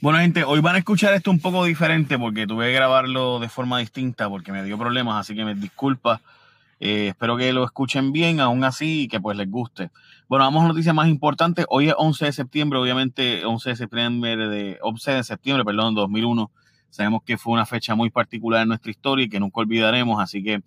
Bueno, gente, hoy van a escuchar esto un poco diferente porque tuve que grabarlo de forma distinta porque me dio problemas, así que me disculpa. Eh, espero que lo escuchen bien, aún así, y que pues les guste. Bueno, vamos a noticias más importantes. Hoy es 11 de septiembre, obviamente 11 de septiembre de 11 de septiembre, perdón, 2001. Sabemos que fue una fecha muy particular en nuestra historia y que nunca olvidaremos, así que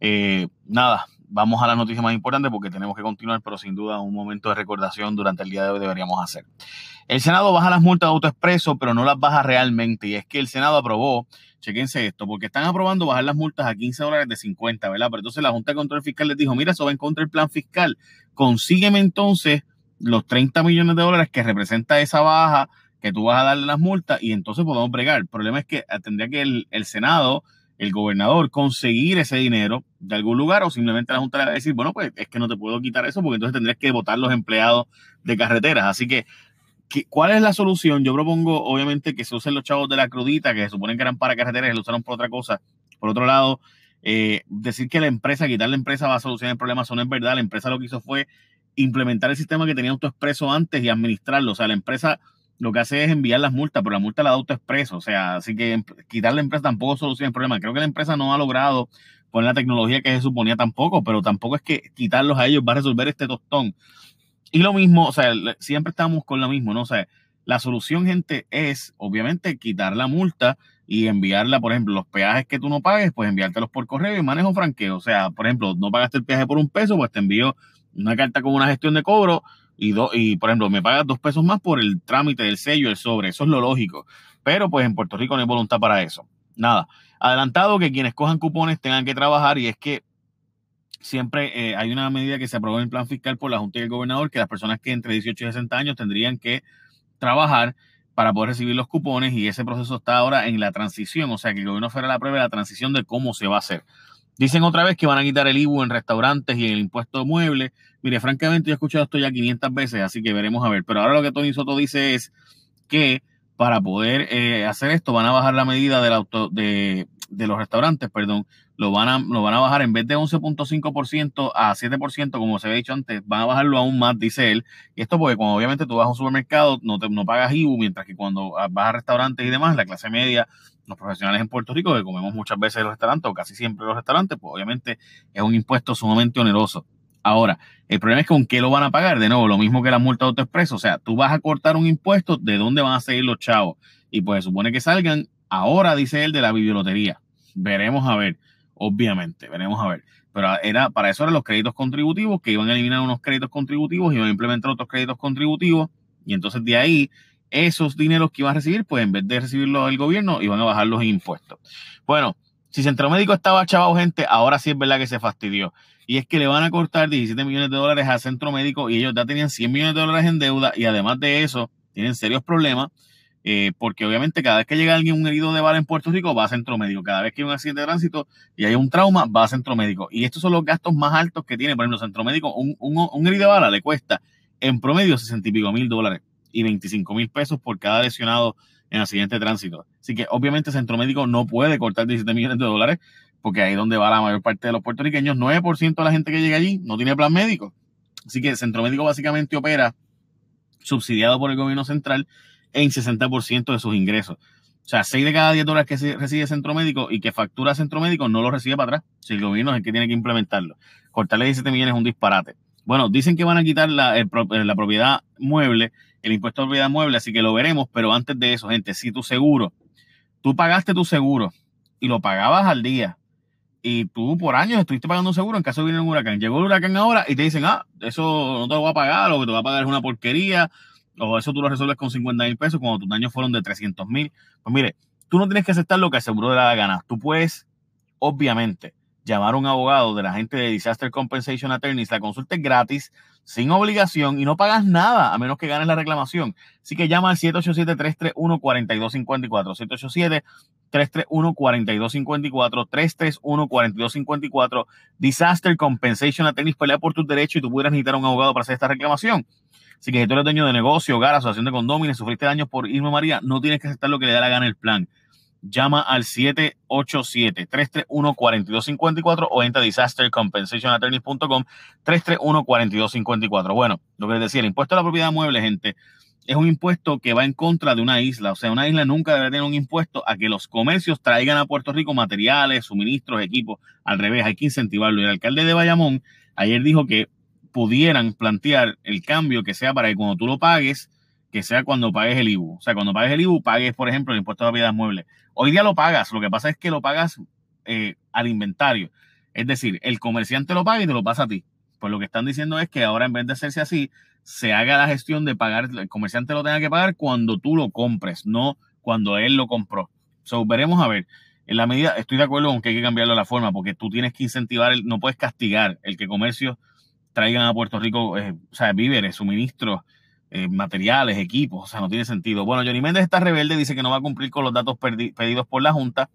eh, nada, vamos a las noticias más importantes porque tenemos que continuar, pero sin duda un momento de recordación durante el día de hoy deberíamos hacer. El Senado baja las multas de autoexpreso, pero no las baja realmente. Y es que el Senado aprobó, chequense esto, porque están aprobando bajar las multas a 15 dólares de 50, ¿verdad? Pero entonces la Junta de Control Fiscal les dijo, mira, eso va en contra del plan fiscal. Consígueme entonces los 30 millones de dólares que representa esa baja que tú vas a darle las multas y entonces podemos bregar. El problema es que tendría que el Senado el gobernador conseguir ese dinero de algún lugar o simplemente la Junta le va a decir, bueno, pues es que no te puedo quitar eso porque entonces tendrías que votar los empleados de carreteras. Así que, ¿cuál es la solución? Yo propongo, obviamente, que se usen los chavos de la crudita, que se suponen que eran para carreteras y lo usaron por otra cosa. Por otro lado, eh, decir que la empresa, quitar la empresa va a solucionar el problema, eso no es verdad. La empresa lo que hizo fue implementar el sistema que tenía AutoExpreso antes y administrarlo. O sea, la empresa lo que hace es enviar las multas, pero la multa la da AutoExpreso. O sea, así que quitar la empresa tampoco soluciona el problema. Creo que la empresa no ha logrado poner la tecnología que se suponía tampoco, pero tampoco es que quitarlos a ellos va a resolver este tostón. Y lo mismo, o sea, siempre estamos con lo mismo, ¿no? O sea, la solución, gente, es obviamente quitar la multa y enviarla, por ejemplo, los peajes que tú no pagues, pues enviártelos por correo y manejo franqueo. O sea, por ejemplo, no pagaste el peaje por un peso, pues te envío una carta con una gestión de cobro y, y, por ejemplo, me pagas dos pesos más por el trámite del sello, el sobre, eso es lo lógico. Pero pues en Puerto Rico no hay voluntad para eso. Nada, adelantado que quienes cojan cupones tengan que trabajar y es que siempre eh, hay una medida que se aprobó en el plan fiscal por la Junta y el gobernador que las personas que entre 18 y 60 años tendrían que trabajar para poder recibir los cupones y ese proceso está ahora en la transición, o sea que el gobierno federal apruebe la transición de cómo se va a hacer. Dicen otra vez que van a quitar el IBU en restaurantes y el impuesto de muebles. Mire, francamente, yo he escuchado esto ya 500 veces, así que veremos a ver. Pero ahora lo que Tony Soto dice es que para poder eh, hacer esto van a bajar la medida del auto, de, de los restaurantes, perdón, lo van a, lo van a bajar en vez de 11.5% a 7%, como se había dicho antes, van a bajarlo aún más, dice él. Y esto porque cuando obviamente tú vas a un supermercado, no, te, no pagas IBU, mientras que cuando vas a restaurantes y demás, la clase media los profesionales en Puerto Rico, que comemos muchas veces en los restaurantes, o casi siempre en los restaurantes, pues obviamente es un impuesto sumamente oneroso. Ahora, el problema es con qué lo van a pagar. De nuevo, lo mismo que la multa de autoexpreso. O sea, tú vas a cortar un impuesto, ¿de dónde van a seguir los chavos? Y pues supone que salgan ahora, dice él, de la bibliotería. Veremos a ver, obviamente, veremos a ver. Pero era, para eso eran los créditos contributivos, que iban a eliminar unos créditos contributivos, y iban a implementar otros créditos contributivos, y entonces de ahí esos dineros que iban a recibir, pues en vez de recibirlos del gobierno, iban a bajar los impuestos. Bueno, si Centro Médico estaba chavado, gente, ahora sí es verdad que se fastidió. Y es que le van a cortar 17 millones de dólares al Centro Médico y ellos ya tenían 100 millones de dólares en deuda y además de eso tienen serios problemas eh, porque obviamente cada vez que llega alguien un herido de bala en Puerto Rico va a Centro Médico. Cada vez que hay un accidente de tránsito y hay un trauma va a Centro Médico. Y estos son los gastos más altos que tiene. Por ejemplo, Centro Médico, un, un, un herido de bala le cuesta en promedio 60 y pico mil dólares y 25 mil pesos por cada lesionado en accidente de tránsito. Así que obviamente Centro Médico no puede cortar 17 millones de dólares porque ahí es donde va la mayor parte de los puertorriqueños. 9% de la gente que llega allí no tiene plan médico. Así que Centro Médico básicamente opera subsidiado por el gobierno central en 60% de sus ingresos. O sea, 6 de cada 10 dólares que recibe Centro Médico y que factura Centro Médico no lo recibe para atrás. Si el gobierno es el que tiene que implementarlo. Cortarle 17 millones es un disparate. Bueno, dicen que van a quitar la, la propiedad mueble el impuesto de propiedad mueble, así que lo veremos, pero antes de eso, gente, si tu seguro, tú pagaste tu seguro y lo pagabas al día y tú por años estuviste pagando un seguro en caso de venir un huracán, llegó el huracán ahora y te dicen, ah, eso no te lo voy a pagar, o que te va a pagar es una porquería, o eso tú lo resuelves con 50 mil pesos cuando tus daños fueron de 300 mil. Pues mire, tú no tienes que aceptar lo que el seguro de la gana. Tú puedes, obviamente, llamar a un abogado de la gente de Disaster Compensation Attorneys, la consulta es gratis, sin obligación y no pagas nada a menos que ganes la reclamación. Así que llama al 787-331-4254, 787-331-4254, 331-4254, Disaster Compensation Attorneys pelea por tus derechos y tú pudieras necesitar un abogado para hacer esta reclamación. Así que si tú eres dueño de negocio, hogar, asociación de condóminos, sufriste daños por Irma María, no tienes que aceptar lo que le da la gana el plan llama al 787-331-4254 o entra a disastercompensationattorneys.com 331-4254. Bueno, lo que les decía, el impuesto a la propiedad mueble, gente, es un impuesto que va en contra de una isla. O sea, una isla nunca debe tener un impuesto a que los comercios traigan a Puerto Rico materiales, suministros, equipos. Al revés, hay que incentivarlo. Y el alcalde de Bayamón ayer dijo que pudieran plantear el cambio que sea para que cuando tú lo pagues, que sea cuando pagues el IBU. O sea, cuando pagues el IBU, pagues, por ejemplo, el impuesto de propiedad mueble. Hoy día lo pagas, lo que pasa es que lo pagas eh, al inventario. Es decir, el comerciante lo paga y te lo pasa a ti. Pues lo que están diciendo es que ahora en vez de hacerse así, se haga la gestión de pagar, el comerciante lo tenga que pagar cuando tú lo compres, no cuando él lo compró. So, veremos a ver. En la medida, estoy de acuerdo con que hay que cambiarlo la forma, porque tú tienes que incentivar, no puedes castigar el que comercio traigan a Puerto Rico, eh, o sea, víveres, suministros, eh, materiales, equipos, o sea, no tiene sentido. Bueno, Johnny Méndez está rebelde, dice que no va a cumplir con los datos pedidos por la Junta.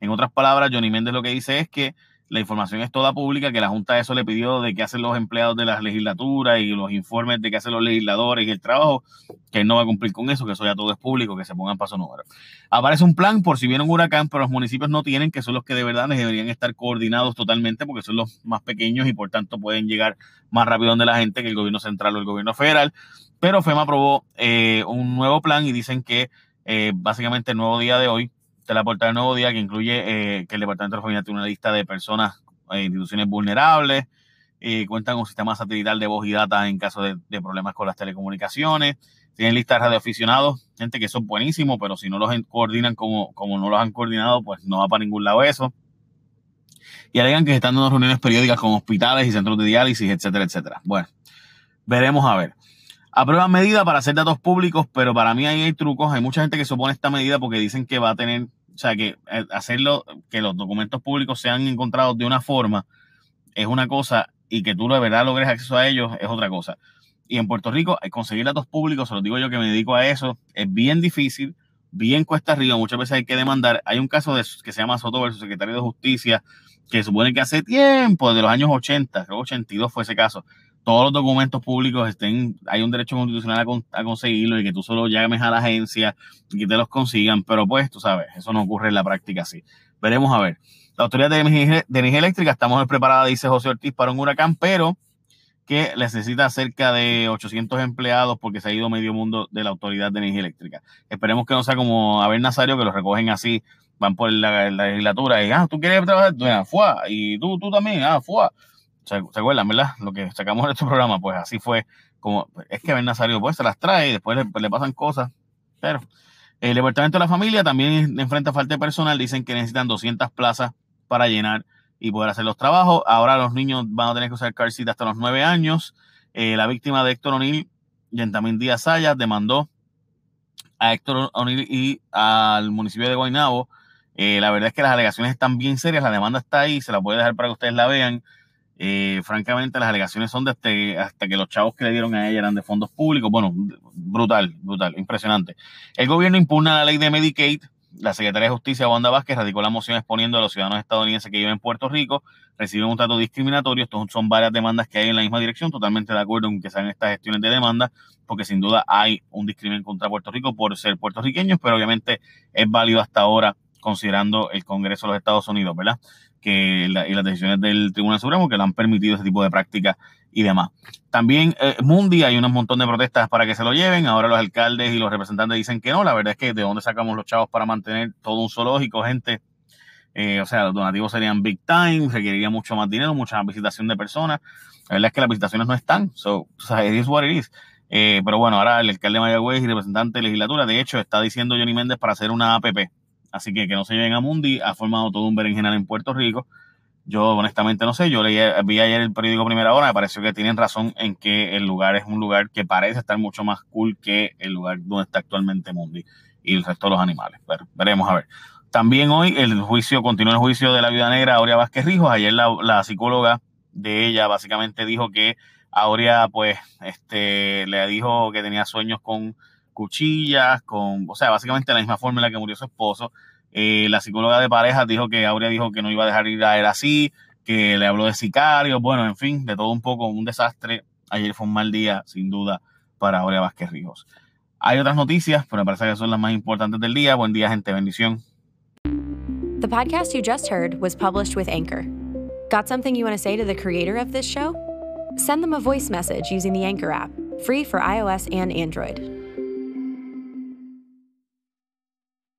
En otras palabras, Johnny Méndez lo que dice es que la información es toda pública, que la Junta eso le pidió de qué hacen los empleados de las legislaturas y los informes de qué hacen los legisladores y el trabajo, que no va a cumplir con eso, que eso ya todo es público, que se pongan paso número. Aparece un plan por si viene un huracán, pero los municipios no tienen, que son los que de verdad deberían estar coordinados totalmente, porque son los más pequeños y por tanto pueden llegar más rápido donde la gente que el gobierno central o el gobierno federal. Pero FEMA aprobó eh, un nuevo plan y dicen que eh, básicamente el nuevo día de hoy la portada del Nuevo Día que incluye eh, que el Departamento de la Familia tiene una lista de personas e instituciones vulnerables, cuentan con un sistema satelital de voz y data en caso de, problemas con las telecomunicaciones, tienen lista de radioaficionados, gente que son buenísimos, pero si no los coordinan como, como no los han coordinado, pues no va para ningún lado eso. Y alegan que están dando reuniones periódicas con hospitales y centros de diálisis, etcétera, etcétera. Bueno, veremos a ver. Aprueban medida para hacer datos públicos, pero para mí ahí hay trucos. Hay mucha gente que a esta medida porque dicen que va a tener, o sea, que eh, hacerlo, que los documentos públicos sean encontrados de una forma es una cosa y que tú de verdad logres acceso a ellos es otra cosa. Y en Puerto Rico, eh, conseguir datos públicos, se lo digo yo que me dedico a eso, es bien difícil, bien cuesta arriba, muchas veces hay que demandar. Hay un caso de, que se llama Soto versus secretario de Justicia, que supone que hace tiempo, de los años 80, creo que 82 fue ese caso, todos los documentos públicos estén, hay un derecho constitucional a, conseguirlo y que tú solo llames a la agencia y que te los consigan, pero pues tú sabes, eso no ocurre en la práctica así. Veremos a ver. La Autoridad de Energía, Eléctrica estamos preparada, dice José Ortiz, para un huracán, pero que necesita cerca de 800 empleados porque se ha ido medio mundo de la Autoridad de Energía Eléctrica. Esperemos que no sea como a ver Nazario, que los recogen así, van por la, legislatura y, ah, tú quieres trabajar, bueno, fuá, y tú, tú también, ah, fuá ¿Se, acuerdan, verdad? Lo que sacamos en este programa, pues así fue como, es que Ben Nazario pues se las trae y después le, pasan cosas, pero el Departamento de la Familia también enfrenta falta de personal, dicen que necesitan 200 plazas para llenar y poder hacer los trabajos. Ahora los niños van a tener que usar car seat hasta los 9 años. Eh, la víctima de Héctor O'Neill, también Díaz Sayas, demandó a Héctor O'Neill y al municipio de Guaynabo. Eh, la verdad es que las alegaciones están bien serias, la demanda está ahí, se la voy a dejar para que ustedes la vean. Eh, francamente, las alegaciones son de hasta que los chavos que le dieron a ella eran de fondos públicos. Bueno, brutal, brutal, impresionante. El gobierno impugna la ley de Medicaid. La Secretaría de Justicia, Wanda Vázquez, radicó la moción exponiendo a los ciudadanos estadounidenses que viven en Puerto Rico reciben un trato discriminatorio. Estos son varias demandas que hay en la misma dirección. Totalmente de acuerdo en que sean estas gestiones de demanda, porque sin duda hay un discrimen contra Puerto Rico por ser puertorriqueños, pero obviamente es válido hasta ahora considerando el Congreso de los Estados Unidos, ¿verdad? Que y las decisiones del Tribunal Supremo que le han permitido ese tipo de prácticas y demás. También eh, Mundi hay un montón de protestas para que se lo lleven. Ahora los alcaldes y los representantes dicen que no. La verdad es que de dónde sacamos los chavos para mantener todo un zoológico, gente. Eh, o sea, los donativos serían big time, requeriría mucho más dinero, mucha visitación de personas. La verdad es que las visitaciones no están. So, o sea, it is what it is. Eh, pero bueno, ahora el alcalde de Mayagüez y representante de legislatura, de hecho, está diciendo Johnny Méndez para hacer una APP Así que que no se lleven a Mundi, ha formado todo un berenjenal en Puerto Rico. Yo honestamente no sé, yo leí, vi ayer el periódico Primera Hora, me pareció que tienen razón en que el lugar es un lugar que parece estar mucho más cool que el lugar donde está actualmente Mundi y el resto de los animales. Pero veremos a ver. También hoy el juicio, continúa el juicio de la viuda negra Aurea Vázquez Rijos. Ayer la, la psicóloga de ella básicamente dijo que Aurea pues este le dijo que tenía sueños con cuchillas, con, o sea, básicamente la misma forma en la que murió su esposo. Eh, la psicóloga de pareja dijo que Aurea dijo que no iba a dejar ir a él así, que le habló de sicarios, bueno, en fin, de todo un poco, un desastre. Ayer fue un mal día, sin duda, para Aurea Vázquez Ríos. Hay otras noticias, pero me parece que son las más importantes del día. Buen día, gente, bendición. The podcast you just heard was published with Anchor. Got something you want to say to the creator of this show? Send them a voice message using the Anchor app, free for iOS and Android.